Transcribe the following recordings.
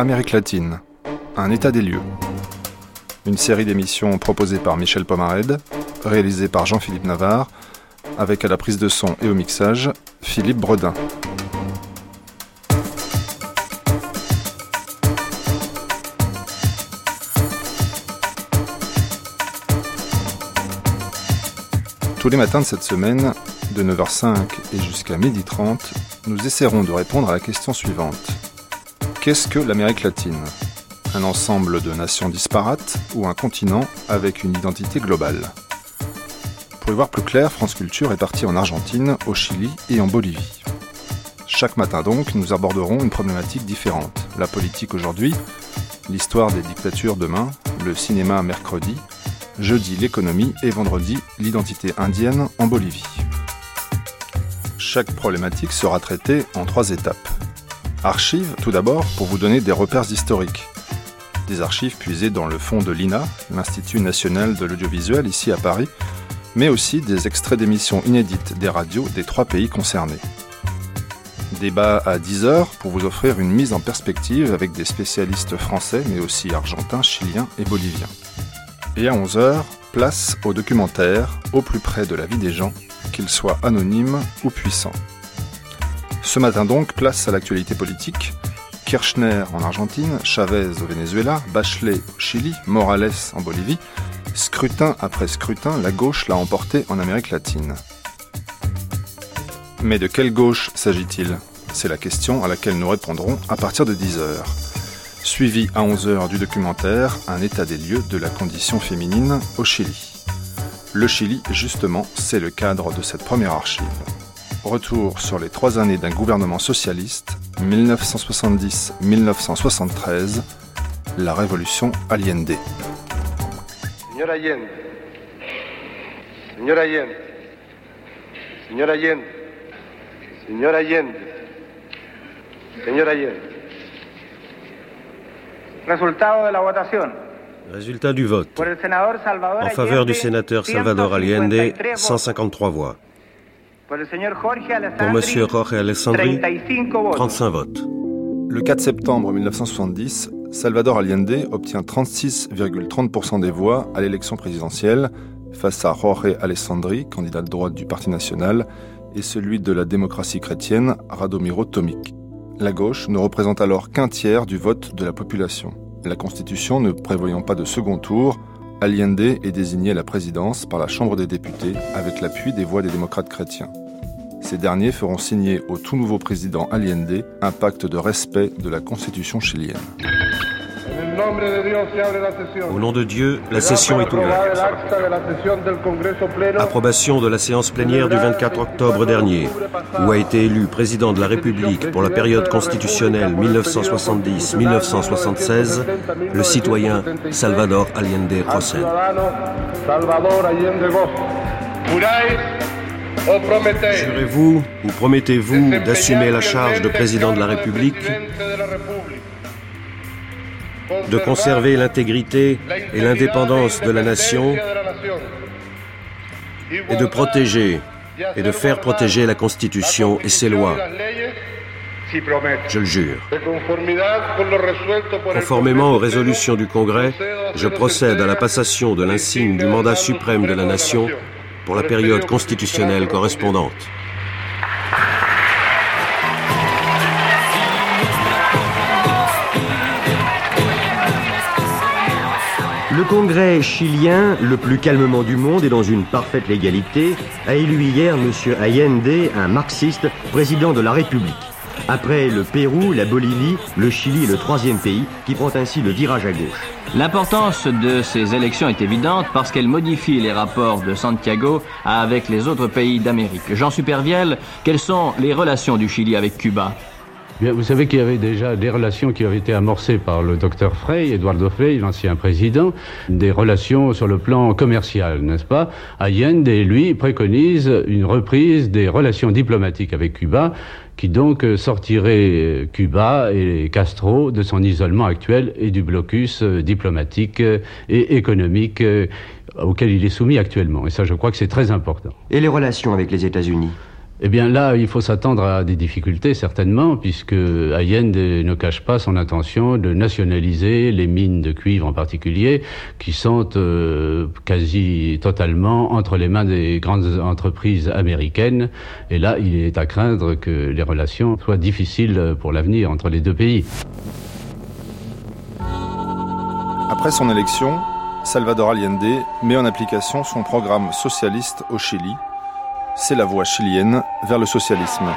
Amérique latine, un état des lieux. Une série d'émissions proposée par Michel Pomared, réalisée par Jean-Philippe Navarre, avec à la prise de son et au mixage Philippe Bredin. Tous les matins de cette semaine, de 9h05 et jusqu'à 12h30, nous essaierons de répondre à la question suivante. Qu'est-ce que l'Amérique latine? Un ensemble de nations disparates ou un continent avec une identité globale? Pour y voir plus clair, France Culture est partie en Argentine, au Chili et en Bolivie. Chaque matin donc, nous aborderons une problématique différente. La politique aujourd'hui, l'histoire des dictatures demain, le cinéma mercredi, jeudi l'économie et vendredi l'identité indienne en Bolivie. Chaque problématique sera traitée en trois étapes. Archives, tout d'abord, pour vous donner des repères historiques. Des archives puisées dans le fond de l'INA, l'Institut national de l'audiovisuel ici à Paris, mais aussi des extraits d'émissions inédites des radios des trois pays concernés. Débat à 10 heures pour vous offrir une mise en perspective avec des spécialistes français, mais aussi argentins, chiliens et boliviens. Et à 11h, place au documentaire, au plus près de la vie des gens, qu'ils soient anonymes ou puissants. Ce matin donc, place à l'actualité politique. Kirchner en Argentine, Chavez au Venezuela, Bachelet au Chili, Morales en Bolivie. Scrutin après scrutin, la gauche l'a emporté en Amérique latine. Mais de quelle gauche s'agit-il? C'est la question à laquelle nous répondrons à partir de 10 heures suivi à 11h du documentaire Un état des lieux de la condition féminine au Chili. Le Chili, justement, c'est le cadre de cette première archive. Retour sur les trois années d'un gouvernement socialiste, 1970-1973, la révolution Allende. Señor Allende, señor Allende, señor Allende, señor Allende, señor Allende. Résultat du vote. En faveur du sénateur Salvador Allende, 153 voix. Pour M. Jorge Alessandri, 35 votes. Le 4 septembre 1970, Salvador Allende obtient 36,30% des voix à l'élection présidentielle face à Jorge Alessandri, candidat de droite du Parti national, et celui de la démocratie chrétienne, Radomiro Tomic. La gauche ne représente alors qu'un tiers du vote de la population. La Constitution ne prévoyant pas de second tour, Allende est désigné à la présidence par la Chambre des députés avec l'appui des voix des démocrates chrétiens. Ces derniers feront signer au tout nouveau président Allende un pacte de respect de la Constitution chilienne. Au nom de Dieu, la session est ouverte. Approbation de la séance plénière du 24 octobre dernier, où a été élu président de la République pour la période constitutionnelle 1970-1976 le citoyen Salvador Allende Rosell. Jurez-vous ou promettez-vous d'assumer la charge de président de la République? De conserver l'intégrité et l'indépendance de la nation et de protéger et de faire protéger la Constitution et ses lois. Je le jure. Conformément aux résolutions du Congrès, je procède à la passation de l'insigne du mandat suprême de la nation pour la période constitutionnelle correspondante. Le Congrès chilien, le plus calmement du monde et dans une parfaite légalité, a élu hier M. Allende, un marxiste, président de la République. Après le Pérou, la Bolivie, le Chili le troisième pays qui prend ainsi le virage à gauche. L'importance de ces élections est évidente parce qu'elles modifient les rapports de Santiago avec les autres pays d'Amérique. Jean Supervielle, quelles sont les relations du Chili avec Cuba? Vous savez qu'il y avait déjà des relations qui avaient été amorcées par le docteur Frey, Eduardo Frey, l'ancien président, des relations sur le plan commercial, n'est-ce pas? Allende, lui, préconise une reprise des relations diplomatiques avec Cuba, qui donc sortirait Cuba et Castro de son isolement actuel et du blocus diplomatique et économique auquel il est soumis actuellement. Et ça, je crois que c'est très important. Et les relations avec les États-Unis? Eh bien là, il faut s'attendre à des difficultés certainement, puisque Allende ne cache pas son intention de nationaliser les mines de cuivre en particulier, qui sont euh, quasi totalement entre les mains des grandes entreprises américaines. Et là, il est à craindre que les relations soient difficiles pour l'avenir entre les deux pays. Après son élection, Salvador Allende met en application son programme socialiste au Chili c'est la voie chilienne vers le socialisme.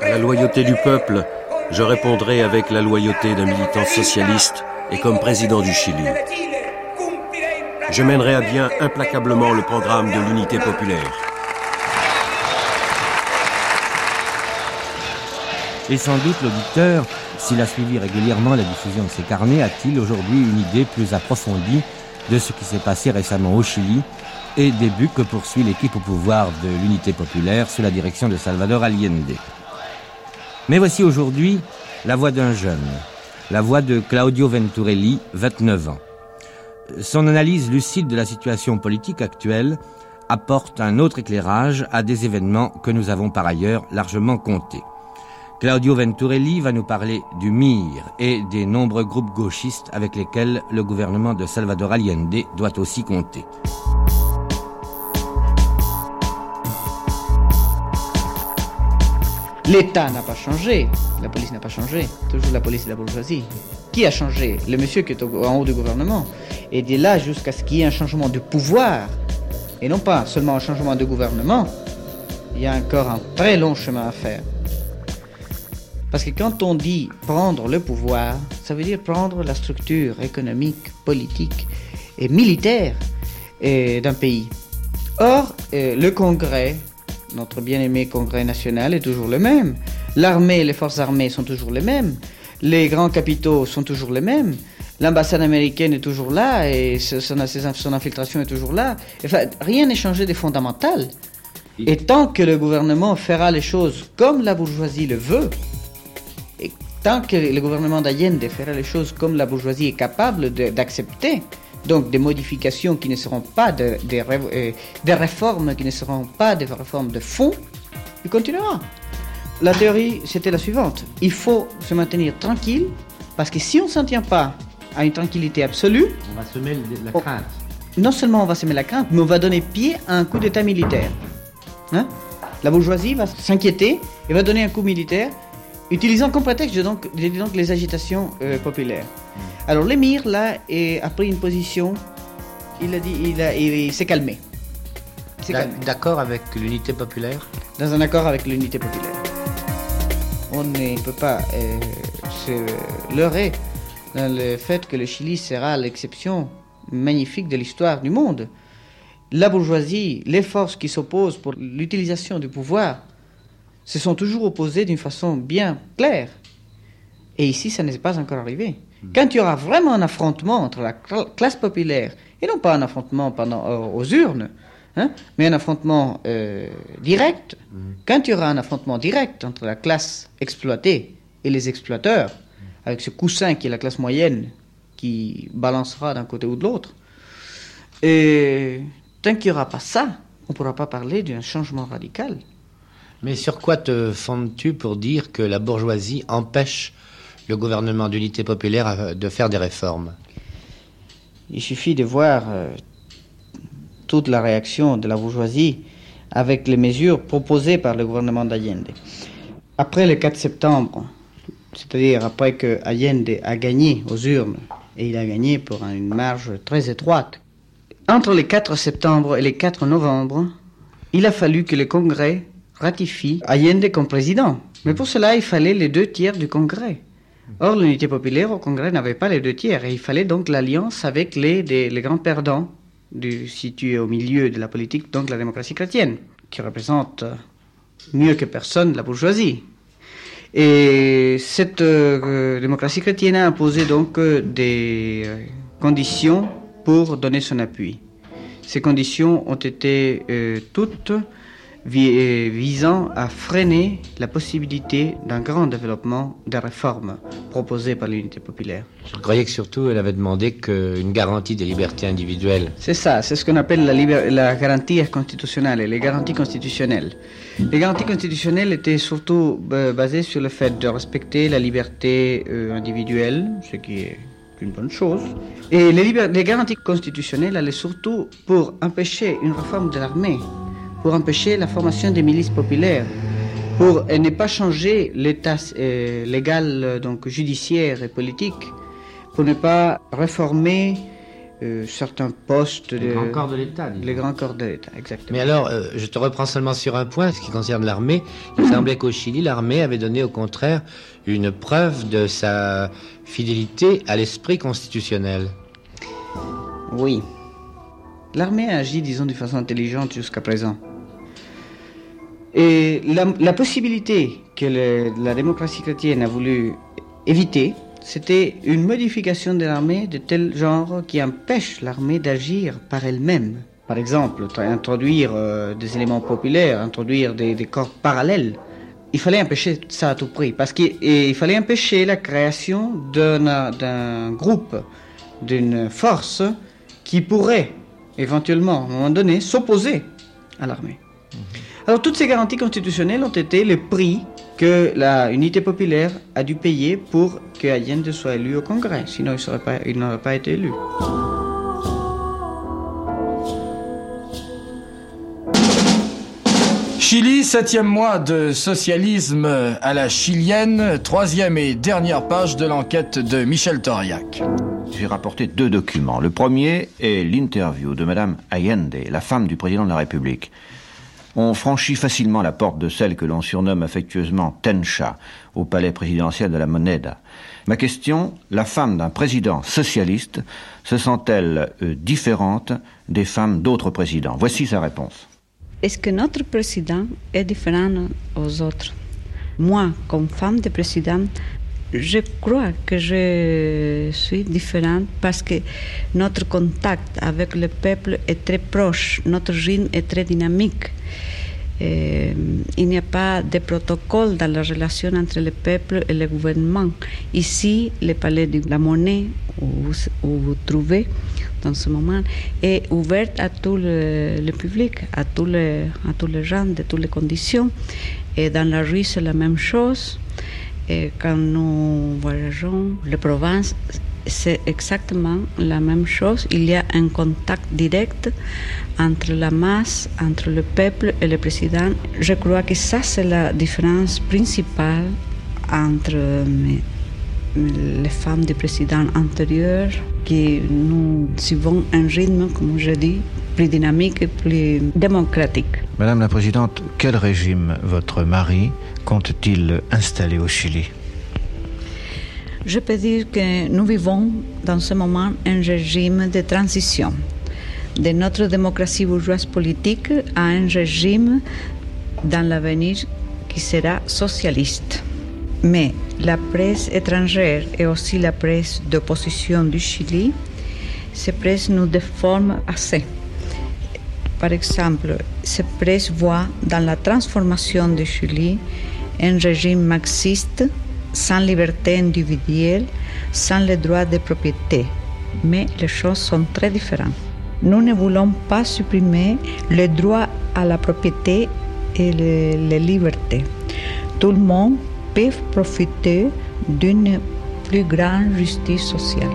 À la loyauté du peuple, je répondrai avec la loyauté d'un militant socialiste et comme président du Chili. Je mènerai à bien implacablement le programme de l'unité populaire. Et sans doute l'auditeur s'il a suivi régulièrement la diffusion de ces carnets, a-t-il aujourd'hui une idée plus approfondie de ce qui s'est passé récemment au Chili et des buts que poursuit l'équipe au pouvoir de l'unité populaire sous la direction de Salvador Allende Mais voici aujourd'hui la voix d'un jeune, la voix de Claudio Venturelli, 29 ans. Son analyse lucide de la situation politique actuelle apporte un autre éclairage à des événements que nous avons par ailleurs largement comptés. Claudio Venturelli va nous parler du MIR et des nombreux groupes gauchistes avec lesquels le gouvernement de Salvador Allende doit aussi compter. L'État n'a pas changé, la police n'a pas changé, toujours la police et la bourgeoisie. Qui a changé? Le monsieur qui est en haut du gouvernement. Et de là jusqu'à ce qu'il y ait un changement de pouvoir, et non pas seulement un changement de gouvernement, il y a encore un très long chemin à faire. Parce que quand on dit prendre le pouvoir, ça veut dire prendre la structure économique, politique et militaire euh, d'un pays. Or, euh, le Congrès, notre bien-aimé Congrès national, est toujours le même. L'armée, les forces armées sont toujours les mêmes. Les grands capitaux sont toujours les mêmes. L'ambassade américaine est toujours là et son, infiltration est toujours là. Enfin, rien n'est changé des fondamentales. Et tant que le gouvernement fera les choses comme la bourgeoisie le veut, tant que le gouvernement d'Allende fera les choses comme la bourgeoisie est capable d'accepter, donc des modifications qui ne seront pas de, euh, des réformes qui ne seront pas des réformes de fond, il continuera. La théorie, c'était la suivante. Il faut se maintenir tranquille, parce que si on ne s'en tient pas à une tranquillité absolue... On va semer la crainte. non seulement on va semer la crainte, mais on va donner pied à un coup d'État militaire. Hein la bourgeoisie va s'inquiéter et va donner un coup militaire utilisant comme prétexte donc, donc les agitations euh, populaires. Alors l'émir, là, a pris une position, il a dit, il, a, il, s'est calmé. D'accord avec l'unité populaire? Dans un accord avec l'unité populaire. On ne peut pas euh, se leurrer dans le fait que le Chili sera l'exception magnifique de l'histoire du monde. La bourgeoisie, les forces qui s'opposent pour l'utilisation du pouvoir se sont toujours opposés d'une façon bien claire. Et ici, ça n'est pas encore arrivé. Hmm. Quand il y aura vraiment un affrontement entre la classe populaire, et non pas un affrontement pendant, euh, aux urnes, hein, mais un affrontement euh, direct, hmm. quand il y aura un affrontement direct entre la classe exploitée et les exploiteurs, avec ce coussin qui est la classe moyenne qui balancera d'un côté ou de l'autre, et tant qu'il n'y aura pas ça, on ne pourra pas parler d'un changement radical. Mais sur quoi te fondes-tu pour dire que la bourgeoisie empêche le gouvernement d'unité populaire de faire des réformes? Il suffit de voir euh, toute la réaction de la bourgeoisie avec les mesures proposées par le gouvernement d'Allende. Après le 4 septembre, c'est-à-dire après que Allende a gagné aux urnes, et il a gagné pour une marge très étroite, entre le 4 septembre et le 4 novembre, il a fallu que le Congrès ratifie Allende comme président. Mais pour cela, il fallait les deux tiers du Congrès. Or, l'unité populaire au Congrès n'avait pas les deux tiers et il fallait donc l'alliance avec les, les grands perdants du, situés au milieu de la politique, donc la démocratie chrétienne, qui représente mieux que personne la bourgeoisie. Et cette euh, démocratie chrétienne a imposé donc euh, des euh, conditions pour donner son appui. Ces conditions ont été toutes visant à freiner la possibilité d'un grand développement des réformes proposées par l'unité populaire. Je croyais que surtout elle avait demandé qu'une garantie des libertés individuelles. C'est ça, c'est ce qu'on appelle la, la garantie constitutionnelle, les garanties constitutionnelles. Les garanties constitutionnelles étaient surtout euh, basées sur le fait de respecter la liberté euh, individuelle, ce qui est une bonne chose. Et les, les garanties constitutionnelles allaient surtout pour empêcher une réforme de l'armée pour empêcher la formation des milices populaires, pour ne pas changer l'état euh, légal euh, donc judiciaire et politique, pour ne pas réformer euh, certains postes. Les grands corps de l'État. Les grands corps de l'État, exactement. Mais alors, je te reprends seulement sur un point, ce qui concerne l'armée. Il semblait qu'au Chili, l'armée avait donné au contraire une preuve de sa fidélité à l'esprit constitutionnel. Oui. L'armée a agi, disons, de façon intelligente jusqu'à présent. Et la, possibilité que la démocratie chrétienne a voulu éviter, c'était une modification de l'armée de tel genre qui empêche l'armée d'agir par elle-même. Par exemple, introduire euh, des éléments populaires, introduire des, corps parallèles. Il fallait empêcher ça à tout prix, parce qu'il fallait empêcher la création d'un groupe, d'une force qui pourrait éventuellement, à un moment donné, s'opposer à l'armée. Mhm. Alors toutes ces garanties constitutionnelles ont été le prix que la unité populaire a dû payer pour que Allende soit élu au Congrès, sinon il n'aurait pas été élu. Chili, septième mois de socialisme à la chilienne, troisième et dernière page de l'enquête de Michel Toriac. J'ai rapporté deux documents. Le premier est l'interview de Madame Allende, la femme du président de la République on franchit facilement la porte de celle que l'on surnomme affectueusement Tencha, au palais présidentiel de la Moneda. Ma question, la femme d'un président socialiste se sent-elle euh, différente des femmes d'autres présidents? Voici sa réponse. Est-ce que notre président est différent aux autres Moi, comme femme de président, je crois que je suis différente parce que notre contact avec le peuple est très proche, notre rythme est très dynamique. Euh, il n'y a pas de protocole dans la relation entre le peuple et le gouvernement. Ici, le palais de la monnaie, où vous vous trouvez dans ce moment, est ouvert à tout le, public, à tous les, à tous les gens, de toutes les conditions. Et dans la rue, c'est la même chose. Et quand nous voyageons les provinces, c'est exactement la même chose. Il y a un contact direct entre la masse, entre le peuple et le président. Je crois que ça, c'est la différence principale entre les femmes du président antérieur, qui nous suivons un rythme, comme je dis, plus dynamique et plus démocratique. Madame la Présidente, quel régime votre mari compte-t-il installer au Chili? Je peux dire que nous vivons dans ce moment un régime de transition de notre démocratie bourgeoise politique à un régime dans l'avenir qui sera socialiste. Mais la presse étrangère et aussi la presse d'opposition du Chili, ces presses nous déforment assez. Par exemple, ces presses voient dans la transformation du Chili un régime marxiste sans liberté individuelle, sans les droits de propriété. Mais les choses sont très différentes. Nous ne voulons pas supprimer le droit à la propriété et les, libertés. Tout le monde peut profiter d'une plus grande justice sociale.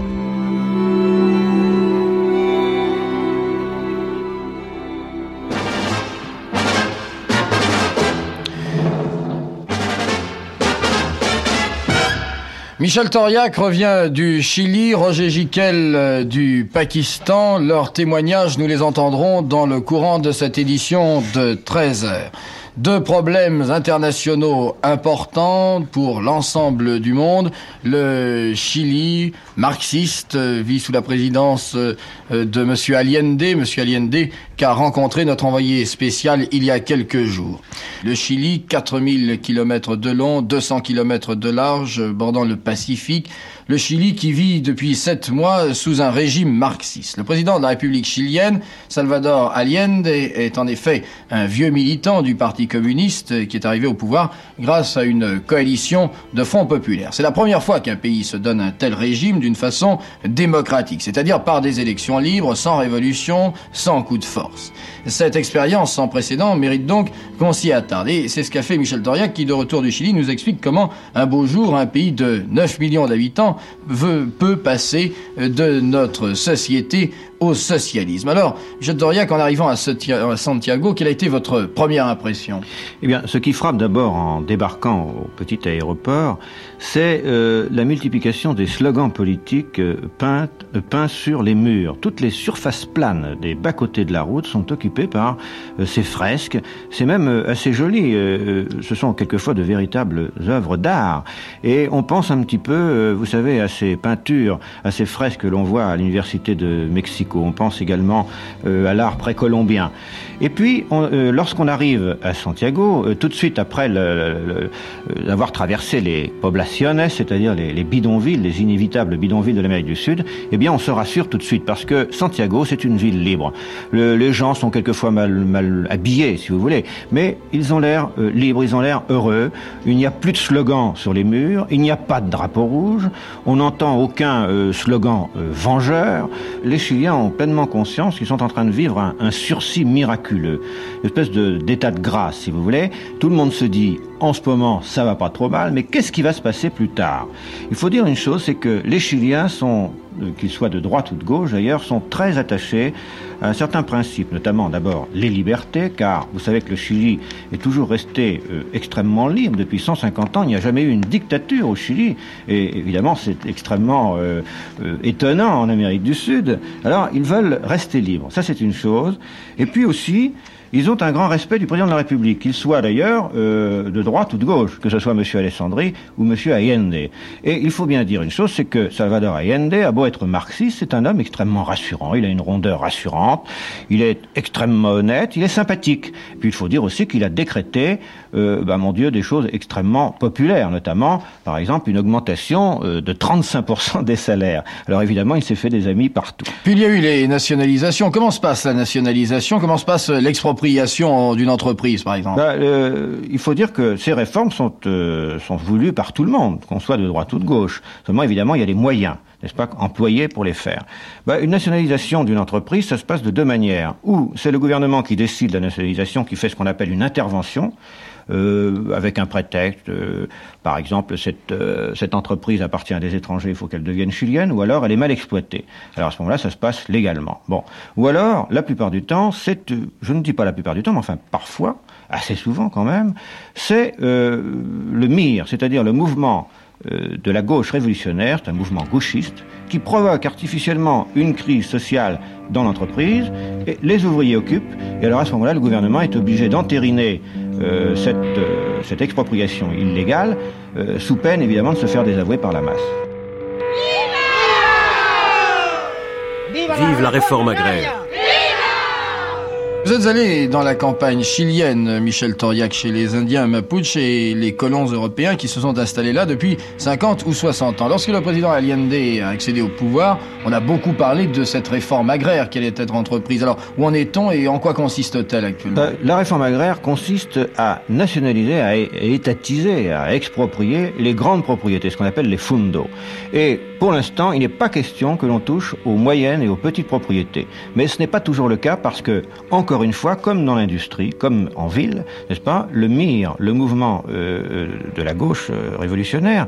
Michel Toriac revient du Chili, Roger Giquel euh, du Pakistan. Leurs témoignages, nous les entendrons dans le courant de cette édition de 13 heures. Deux problèmes internationaux importants pour l'ensemble du monde. Le Chili, marxiste, vit sous la présidence euh, de M. Allende, M. Allende qu'a rencontré notre envoyé spécial il y a quelques jours. Le Chili, 4000 km de long, 200 km de large, bordant le Pacifique, le Chili qui vit depuis sept mois sous un régime marxiste. Le président de la République chilienne, Salvador Allende, est en effet un vieux militant du Parti communiste qui est arrivé au pouvoir grâce à une coalition de fonds populaires. C'est la première fois qu'un pays se donne un tel régime d'une façon démocratique, c'est-à-dire par des élections libres, sans révolution, sans coup de force. Cette expérience sans précédent mérite donc qu'on s'y attarde. Et c'est ce qu'a fait Michel Doriac qui, de retour du Chili, nous explique comment un beau jour, un pays de 9 millions d'habitants peut passer de notre société au socialisme. Alors, Michel Doriac, en arrivant à Santiago, quelle a été votre première impression? Eh bien, ce qui frappe d'abord en débarquant au petit aéroport, c'est euh, la multiplication des slogans politiques euh, euh, peints sur les murs. Toutes les surfaces planes des bas-côtés de la route sont occupées par ces fresques. C'est même assez joli. ce sont quelquefois de véritables œuvres d'art. Et on pense un petit peu, vous savez, à ces peintures, à ces fresques que l'on voit à l'université de Mexico. On pense également à l'art précolombien. Et puis, lorsqu'on arrive à Santiago, tout de suite après avoir traversé les poblations c'est-à-dire les, bidonvilles, les inévitables bidonvilles de l'Amérique du Sud, eh bien on se rassure tout de suite parce que Santiago c'est une ville libre. les gens sont quelquefois mal, habillés, si vous voulez, mais ils ont l'air euh, libres, ils ont l'air heureux. Il n'y a plus de slogans sur les murs, il n'y a pas de drapeau rouge, on n'entend aucun euh, slogan euh, vengeur. Les Chiliens pleinement conscience qu'ils sont en train de vivre un, sursis miraculeux, une espèce d'état de grâce, si vous voulez. Tout le monde se dit en ce moment, ça va pas trop mal, mais qu'est-ce qui va se passer plus tard? Il faut dire une chose, c'est que les Chiliens sont, qu'ils soient de droite ou de gauche d'ailleurs, sont très attachés à un certain principe, notamment d'abord les libertés, car vous savez que le Chili est toujours resté euh, extrêmement libre depuis 150 ans. Il n'y a jamais eu une dictature au Chili, et évidemment c'est extrêmement euh, étonnant en Amérique du Sud. Alors ils veulent rester libres, ça c'est une chose. Et puis aussi, ils ont un grand respect du président de la République, qu'il soit d'ailleurs euh, de droite ou de gauche, que ce soit M. Alessandri ou M. Allende. Et il faut bien dire une chose, c'est que Salvador Allende a beau être marxiste, c'est un homme extrêmement rassurant, il a une rondeur rassurante, il est extrêmement honnête, il est sympathique. Puis il faut dire aussi qu'il a décrété, euh, bah, mon Dieu, des choses extrêmement populaires, notamment, par exemple, une augmentation euh, de 35% des salaires. Alors évidemment, il s'est fait des amis partout. Puis il y a eu les nationalisations. Comment se passe la nationalisation? Comment se passe l'expropriation d'une entreprise, par exemple? Bah, Il faut dire que ces réformes sont, euh, sont voulues par tout le monde, qu'on soit de droite ou de gauche. Seulement, évidemment, il y a des moyens n'est-ce pas, employés pour les faire. Bah, une nationalisation d'une entreprise, ça se passe de deux manières. Ou c'est le gouvernement qui décide de la nationalisation, qui fait ce qu'on appelle une intervention, euh, avec un prétexte, euh, par exemple, cette, euh, cette entreprise appartient à des étrangers, il faut qu'elle devienne chilienne, ou alors elle est mal exploitée. Alors à ce moment-là, ça se passe légalement. Bon. Ou alors, la plupart du temps, c'est, je ne dis pas la plupart du temps, mais enfin parfois, assez souvent quand même, c'est le MIR, c'est-à-dire le mouvement de la gauche révolutionnaire, c'est un mouvement gauchiste, qui provoque artificiellement une crise sociale dans l'entreprise, et les ouvriers occupent, et alors à ce moment-là, le gouvernement est obligé d'entériner euh, cette, euh, cette, expropriation illégale, euh, sous peine évidemment de se faire désavouer par la masse. Vive la réforme agraire vous êtes allé dans la campagne chilienne, Michel Toriac, chez les Indiens Mapuche et les colons européens qui se sont installés là depuis 50 ou 60 ans. Lorsque le président Allende a accédé au pouvoir, on a beaucoup parlé de cette réforme agraire qui allait être entreprise. Alors, où en est-on et en quoi consiste-t-elle actuellement? Euh, La réforme agraire consiste à nationaliser, à étatiser, à exproprier les grandes propriétés, ce qu'on appelle les fundos. Et pour l'instant, il n'est pas question que l'on touche aux moyennes et aux petites propriétés. Mais ce n'est pas toujours le cas parce que, encore encore une fois, comme dans l'industrie, comme en ville, n'est-ce pas, le MIR, le mouvement euh, euh, de la gauche euh, révolutionnaire,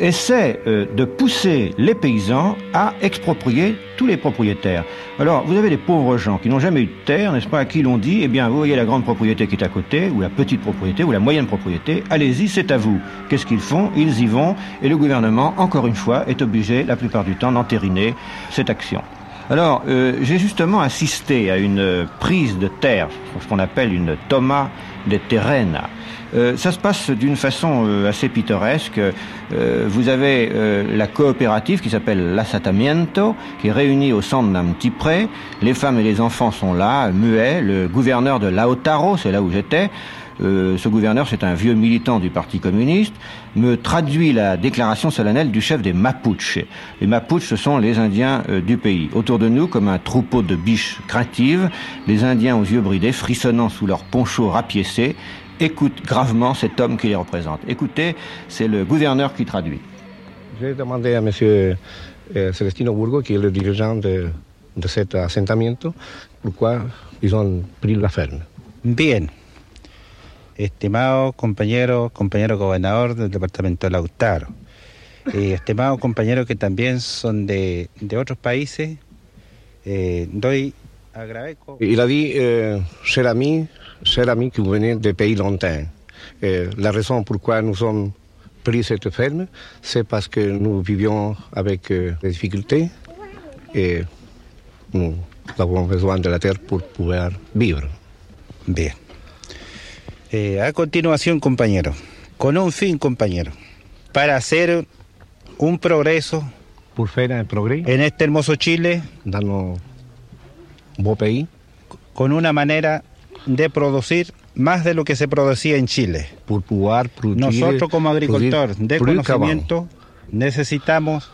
essaie de pousser les paysans à exproprier tous les propriétaires. Alors, vous avez des pauvres gens qui n'ont jamais eu de terre, n'est-ce pas, à qui l'on dit, eh bien, vous voyez la grande propriété qui est à côté, ou la petite propriété, ou la moyenne propriété, allez-y, c'est à vous. Qu'est-ce qu'ils font? Ils y vont, et le gouvernement, encore une fois, est obligé, la plupart du temps, d'entériner cette action. Alors, euh, j'ai justement assisté à une prise de terre, ce qu'on appelle une toma de terrena. Euh, ça se passe d'une façon euh, assez pittoresque. Euh, vous avez euh, la coopérative qui s'appelle l'Assatamiento, qui est réunie au centre d'un petit pré. Les femmes et les enfants sont là, muets. Le gouverneur de Lautaro, c'est là où j'étais, euh, ce gouverneur, c'est un vieux militant du Parti communiste, me traduit la déclaration solennelle du chef des Mapuches. Les Mapuches, ce sont les Indiens euh, du pays. Autour de nous, comme un troupeau de biches craintives, les Indiens aux yeux bridés, frissonnant sous leurs ponchos rapiécés, écoutent gravement cet homme qui les représente. Écoutez, c'est le gouverneur qui traduit. J'ai demandé à M. euh, Celestino Burgo, qui est le dirigeant de, de cet assentamiento, pourquoi ils ont pris la ferme. Bien. Estimado compañero, compañero gobernador del departamento de Lautaro, y estimados compañeros que también son de, de otros países, eh, doy agradezco. Il a dit, euh, cher ami, cher ami qui venez de pays lointains, euh, la raison pourquoi nous sommes pris cette ferme, c'est parce que nous vivions avec euh, des difficultés et nous avons besoin de la terre pour pouvoir vivre. Bien. Eh, a continuación, compañero, con un fin, compañero, para hacer un progreso progrès en este hermoso Chile dans nos beaux pays, con una manera de producir más de lo que se producía en Chile. Nosotros como agricultor de conocimiento necesitamos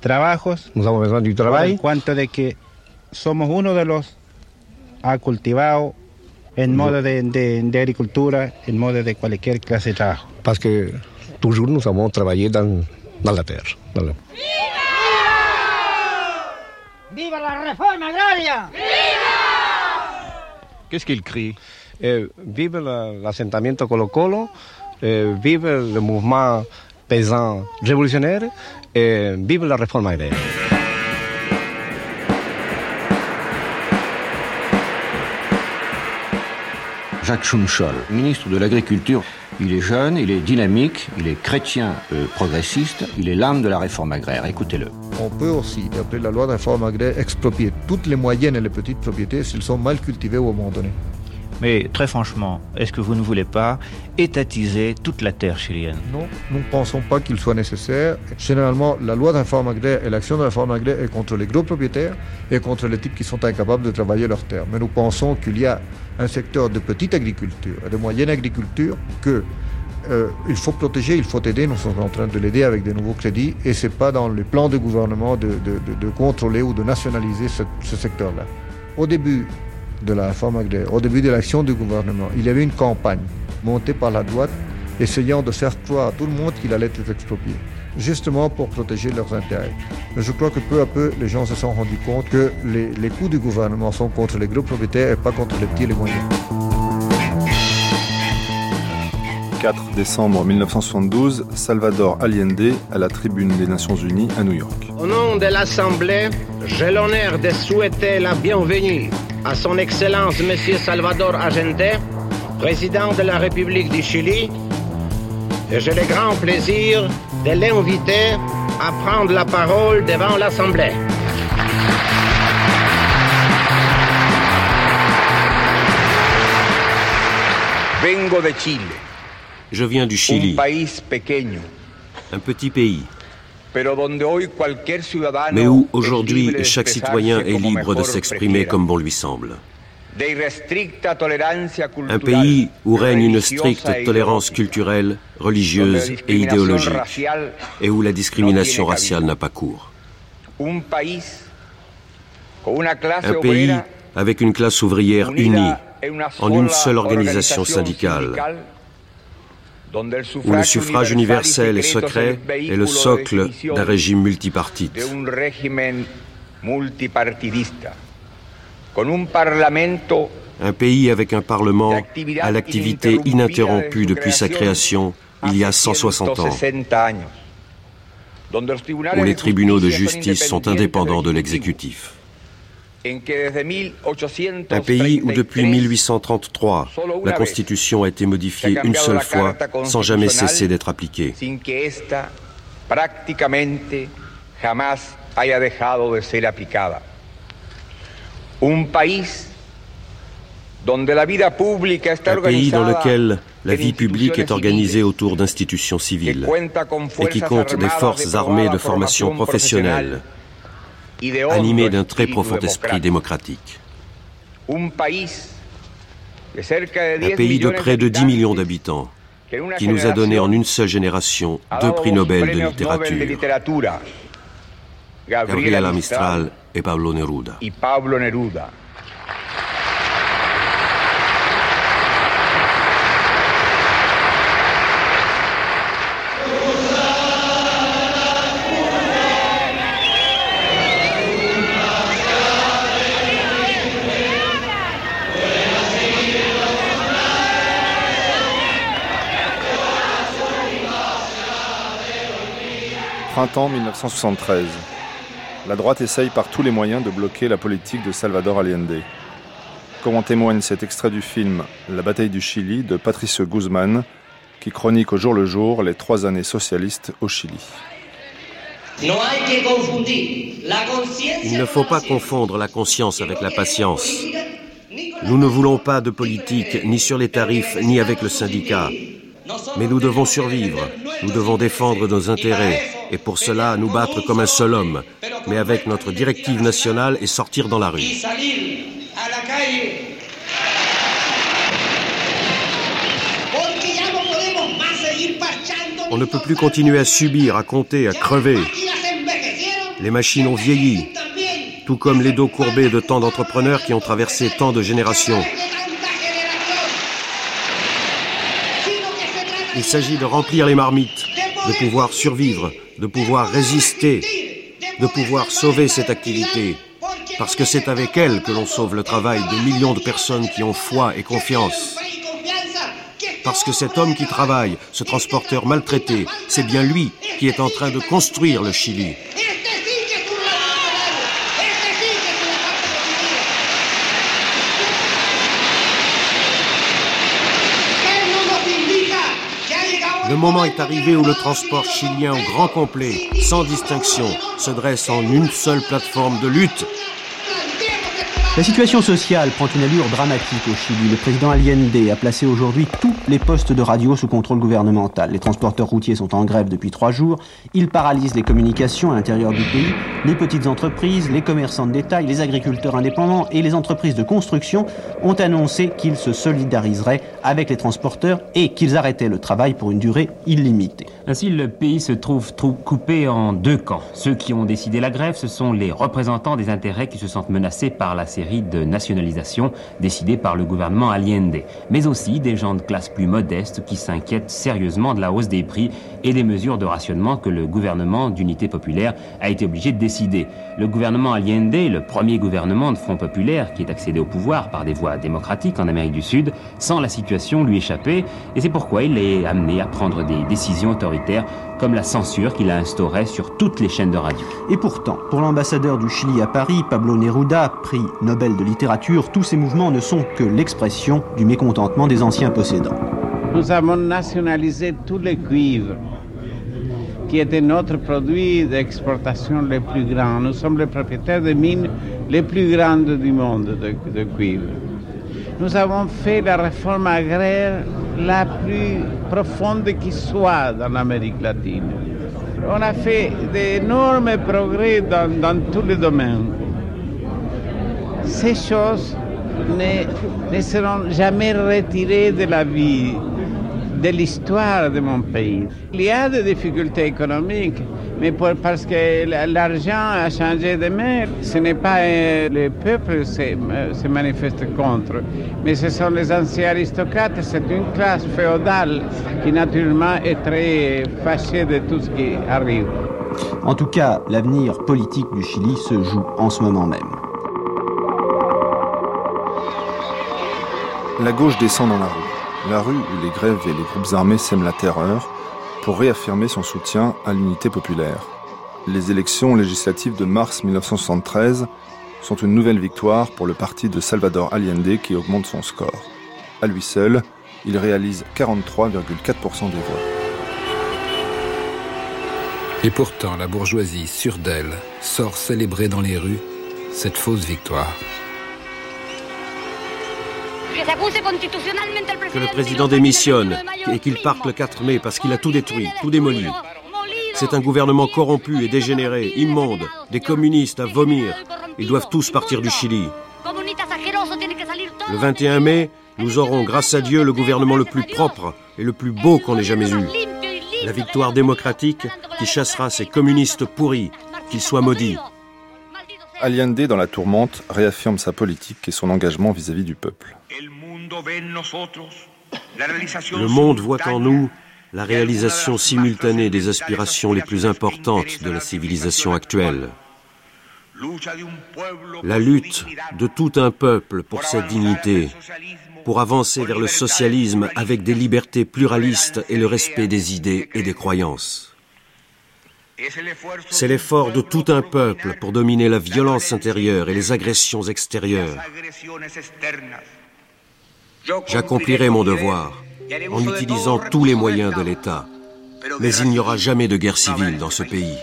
trabajos du en cuanto de que somos uno de los ha cultivado en modo de, de- de agricultura, en modo de cualquier clase de trabajo. parce que toujours nous avons travaillé dans, dans la terre. dans le- ¡Viva la reforma agraria! Qu'est-ce qu'il crie Eh, vive la- l'assentamiento Colo Colo, eh, vive le mouvement paysan révolutionnaire, et vive la réforme agraire. Jacques Schumschol, ministre de l'Agriculture. Il est jeune, il est dynamique, il est chrétien euh, progressiste, il est l'âme de la réforme agraire. Écoutez-le. On peut aussi, d'après la loi de réforme agraire, exproprier toutes les moyennes et les petites propriétés s'ils sont mal cultivés ou abandonnés. Mais très franchement, est-ce que vous ne voulez pas étatiser toute la terre chilienne? Non, nous ne pensons pas qu'il soit nécessaire. Généralement, la loi réforme agraire et l'action réforme agraire est contre les gros propriétaires et contre les types qui sont incapables de travailler leurs terres. Mais nous pensons qu'il y a un secteur de petite agriculture et de moyenne agriculture que euh, il faut protéger, il faut aider. Nous sommes en train de l'aider avec des nouveaux crédits et c'est pas dans les plans du gouvernement de contrôler ou de nationaliser ce, ce secteur-là. Au début de la réforme agraire, au début de l'action du gouvernement, il y avait une campagne montée par la droite essayant de faire croire à tout le monde qu'il allait être exproprié, justement pour protéger leurs intérêts. Mais je crois que peu à peu, les gens se sont rendus compte que les, les coups du gouvernement sont contre les gros propriétaires et pas contre les petits et les moyens. 4 décembre 1972, Salvador Allende à la tribune des Nations Unies à New York. Au nom de l'Assemblée, j'ai l'honneur de souhaiter la bienvenue à son Excellence Monsieur Salvador Allende, président de la République du Chili, et j'ai le grand plaisir de l'inviter à prendre la parole devant l'Assemblée. Vengo de Chile, Je viens du un Chili, país pequeño, un petit pays, mais où aujourd'hui chaque citoyen est libre de s'exprimer comme bon lui semble. Un pays où règne une stricte e tolérance culturelle, religieuse et idéologique, et où la discrimination raciale n'a pas cours. un pays avec une classe ouvrière unie en une seule organisation syndicale, où le suffrage universel et secret est le socle d'un régime multipartite. un pays avec un parlement à l'activité ininterrompue depuis sa création il y a 160 ans, 160 años, donde los tribunales où les tribunaux de justice sont indépendants de l'exécutif. en que desde 1833 Un pays où depuis 1833, la Constitution a été modifiée une seule fois sans jamais cesser d'être appliquée. Un pays dans lequel la vie publique est organisée autour d'institutions civiles et qui compte des forces armées de formation professionnelle, animées d'un très profond esprit démocratique. Un país de cerca de 10 Un pays de près de 10 millions d'habitants qui nous a donné en une seule génération deux prix Nobel de littérature, Gabriela Mistral et Pablo Neruda. Printemps 1973. La droite essaye par tous les moyens de bloquer la politique de Salvador Allende. Comme en témoigne cet extrait du film La bataille du Chili de Patricio Guzman, qui chronique au jour le jour les trois années socialistes au Chili. Il ne faut pas confondre la conscience avec la patience. Nous ne voulons pas de politique ni sur les tarifs ni avec le syndicat. Mais nous devons survivre, nous devons défendre nos intérêts et pour cela nous battre comme un seul homme, mais avec notre directive nationale et sortir dans la rue. On ne peut plus continuer à subir, à compter, à crever. Les machines ont vieilli, tout comme les dos courbés de tant d'entrepreneurs qui ont traversé tant de générations. Il s'agit de remplir les marmites, de pouvoir survivre, de pouvoir résister, de pouvoir sauver cette activité. Parce que c'est avec elle que l'on sauve le travail de millions de personnes qui ont foi et confiance. Parce que cet homme qui travaille, ce transporteur maltraité, c'est bien lui qui est en train de construire le Chili. Le moment est arrivé où le transport chilien au grand complet, sans distinction, se dresse en une seule plateforme de lutte. La situation sociale prend une allure dramatique au Chili. Le président Allende a placé aujourd'hui tous les postes de radio sous contrôle gouvernemental. Les transporteurs routiers sont en grève depuis trois jours. Ils paralysent les communications à l'intérieur du pays. Les petites entreprises, les commerçants de détail, les agriculteurs indépendants et les entreprises de construction ont annoncé qu'ils se solidariseraient avec les transporteurs et qu'ils arrêtaient le travail pour une durée illimitée. Ainsi, le pays se trouve trou- coupé en deux camps. Ceux qui ont décidé la grève, ce sont les représentants des intérêts qui se sentent menacés par la série de nationalisations décidées par le gouvernement Allende, mais aussi des gens de classe plus modeste qui s'inquiètent sérieusement de la hausse des prix et des mesures de rationnement que le gouvernement d'unité populaire a été obligé de décider. Le gouvernement Allende, le premier gouvernement de Front populaire qui est accédé au pouvoir par des voies démocratiques en Amérique du Sud, sent la situation lui échapper et c'est pourquoi il est amené à prendre des décisions autoritaires comme la censure qu'il a instaurée sur toutes les chaînes de radio. Et pourtant, pour l'ambassadeur du Chili à Paris, Pablo Neruda, prix Nobel de littérature, tous ces mouvements ne sont que l'expression du mécontentement des anciens possédants. Nous avons nationalisé tous les cuivres, qui était notre produit d'exportation le plus grand. Nous sommes les propriétaires des mines les plus grandes du monde de, de cuivre. Nous avons fait la réforme agraire la plus profonde qui soit dans l'Amérique latine. On a fait d'énormes progrès dans tous les domaines. Ces choses ne, ne seront jamais retirées de la vie, de l'histoire de mon pays. Il y a des difficultés économiques, mais parce que la- l'argent a changé de main, ce n'est pas euh, le peuple qui euh, se manifeste contre, mais ce sont les anciens aristocrates, c'est une classe féodale qui naturellement est très fâchée de tout ce qui arrive. En tout cas, l'avenir politique du Chili se joue en ce moment même. La gauche descend dans la rue. La rue où les grèves et les groupes armés sèment la terreur pour réaffirmer son soutien à l'unité populaire. Les élections législatives de mars 1973 sont une nouvelle victoire pour le parti de Salvador Allende qui augmente son score. À lui seul, il réalise 43,4% des voix. Et pourtant, la bourgeoisie, sûre d'elle, sort célébrer dans les rues cette fausse victoire. Que le président démissionne et qu'il parte le 4 mai parce qu'il a tout détruit, tout démoli. C'est un gouvernement corrompu et dégénéré, immonde, des communistes à vomir. Ils doivent tous partir du Chili. Le 21 mai, nous aurons, grâce à Dieu, le gouvernement le plus propre et le plus beau qu'on ait jamais eu. La victoire démocratique qui chassera ces communistes pourris, qu'ils soient maudits. Allende, dans la tourmente, réaffirme sa politique et son engagement vis-à-vis du peuple. Le monde voit en nous la réalisation simultanée des aspirations les plus importantes de la civilisation actuelle. La lutte de tout un peuple pour sa dignité, pour avancer vers le socialisme avec des libertés pluralistes et le respect des idées et des croyances. C'est l'effort de tout un peuple pour dominer la violence intérieure et les agressions extérieures. J'accomplirai mon devoir en utilisant tous les moyens de l'État, mais il n'y aura jamais de guerre civile dans ce pays.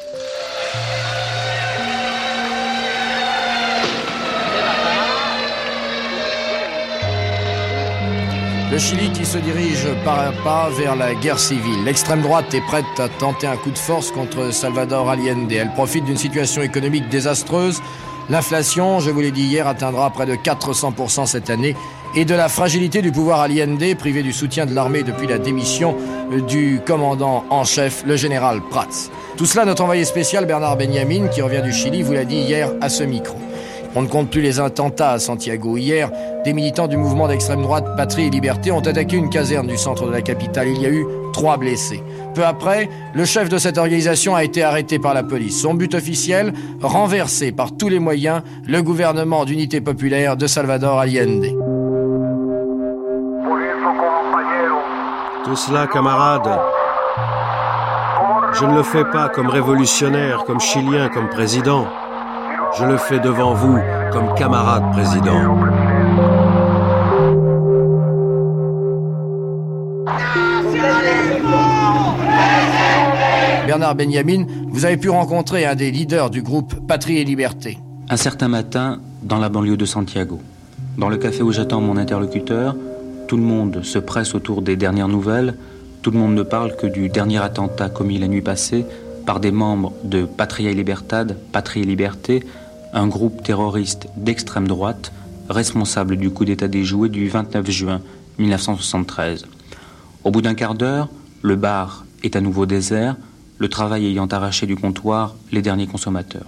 Le Chili qui se dirige pas à pas vers la guerre civile. L'extrême droite est prête à tenter un coup de force contre Salvador Allende. Elle profite d'une situation économique désastreuse. L'inflation, je vous l'ai dit hier, atteindra près de 400% cette année et de la fragilité du pouvoir Allende, privé du soutien de l'armée depuis la démission du commandant en chef, le général Prats. Tout cela, notre envoyé spécial Bernard Benjamin, qui revient du Chili, vous l'a dit hier à ce micro. On ne compte plus les attentats à Santiago. Hier, des militants du mouvement d'extrême droite Patrie et Liberté ont attaqué une caserne du centre de la capitale. Il y a eu trois blessés. Peu après, le chef de cette organisation a été arrêté par la police. Son but officiel, renverser par tous les moyens le gouvernement d'unité populaire de Salvador Allende. Tout cela, camarades, je ne le fais pas comme révolutionnaire, comme chilien, comme président. Je le fais devant vous comme camarade président. Bernard Benjamin, vous avez pu rencontrer un des leaders du groupe Patrie et Liberté. Un certain matin, dans la banlieue de Santiago, dans le café où j'attends mon interlocuteur, tout le monde se presse autour des dernières nouvelles, tout le monde ne parle que du dernier attentat commis la nuit passée par des membres de Patria et Libertad, Patrie et Liberté, un groupe terroriste d'extrême droite responsable du coup d'État déjoué du 29 juin 1973. Au bout d'un quart d'heure, le bar est à nouveau désert, le travail ayant arraché du comptoir les derniers consommateurs.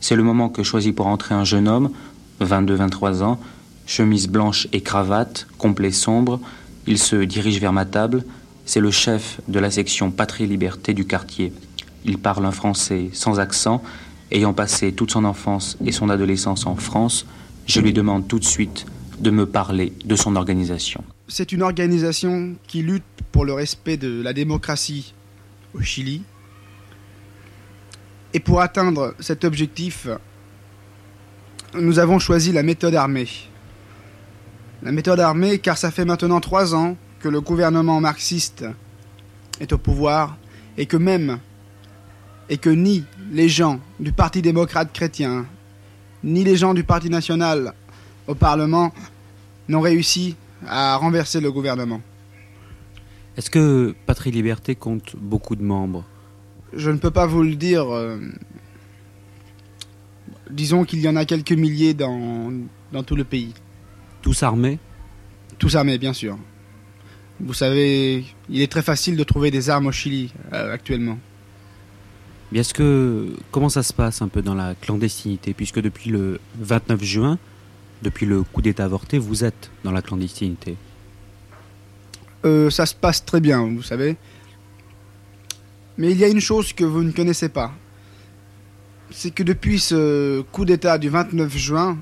C'est le moment que choisit pour entrer un jeune homme, 22-23 ans, chemise blanche et cravate, complet sombre. Il se dirige vers ma table. C'est le chef de la section Patrie-Liberté du quartier. Il parle un français sans accent Ayant passé toute son enfance et son adolescence en France, je lui demande tout de suite de me parler de son organisation. C'est une organisation qui lutte pour le respect de la démocratie au Chili. Et pour atteindre cet objectif, nous avons choisi la méthode armée. La méthode armée car ça fait maintenant trois ans que le gouvernement marxiste est au pouvoir et que même et que ni les gens du Parti démocrate chrétien, ni les gens du Parti national au Parlement n'ont réussi à renverser le gouvernement. Est-ce que Patrie Liberté compte beaucoup de membres? Je ne peux pas vous le dire. euh, disons qu'il y en a quelques milliers dans, dans tout le pays. Tous armés? Tous armés, bien sûr. Vous savez, il est très facile de trouver des armes au Chili euh, actuellement. Mais est-ce que comment ça se passe un peu dans la clandestinité puisque depuis le 29 juin, depuis le coup d'État avorté, vous êtes dans la clandestinité? Euh, ça se passe très bien, vous savez. Mais il y a une chose que vous ne connaissez pas. C'est que depuis ce coup d'État du 29 juin,